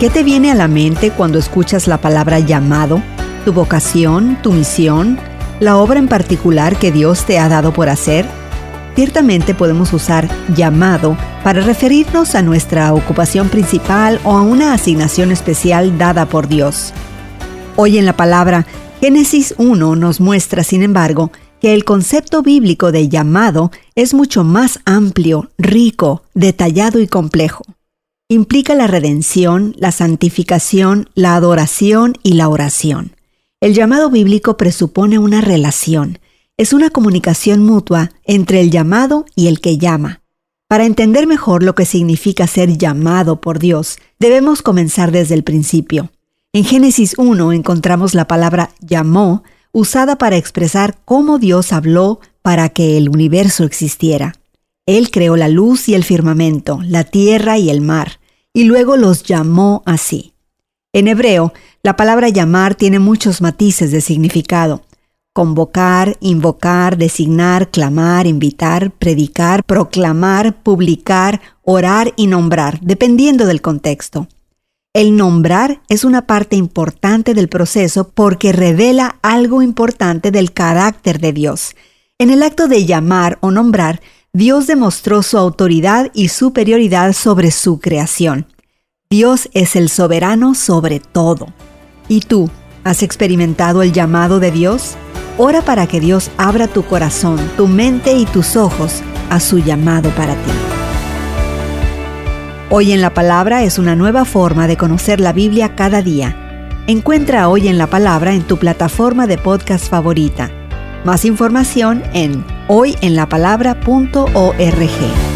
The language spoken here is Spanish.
¿Qué te viene a la mente cuando escuchas la palabra llamado? ¿Tu vocación? ¿Tu misión? ¿La obra en particular que Dios te ha dado por hacer? Ciertamente podemos usar llamado para referirnos a nuestra ocupación principal o a una asignación especial dada por Dios. Hoy en la palabra, Génesis 1 nos muestra, sin embargo, que el concepto bíblico de llamado es mucho más amplio, rico, detallado y complejo implica la redención, la santificación, la adoración y la oración. El llamado bíblico presupone una relación, es una comunicación mutua entre el llamado y el que llama. Para entender mejor lo que significa ser llamado por Dios, debemos comenzar desde el principio. En Génesis 1 encontramos la palabra llamó usada para expresar cómo Dios habló para que el universo existiera. Él creó la luz y el firmamento, la tierra y el mar, y luego los llamó así. En hebreo, la palabra llamar tiene muchos matices de significado. Convocar, invocar, designar, clamar, invitar, predicar, proclamar, publicar, orar y nombrar, dependiendo del contexto. El nombrar es una parte importante del proceso porque revela algo importante del carácter de Dios. En el acto de llamar o nombrar, Dios demostró su autoridad y superioridad sobre su creación. Dios es el soberano sobre todo. ¿Y tú, has experimentado el llamado de Dios? Ora para que Dios abra tu corazón, tu mente y tus ojos a su llamado para ti. Hoy en la Palabra es una nueva forma de conocer la Biblia cada día. Encuentra Hoy en la Palabra en tu plataforma de podcast favorita. Más información en hoyenlapalabra.org.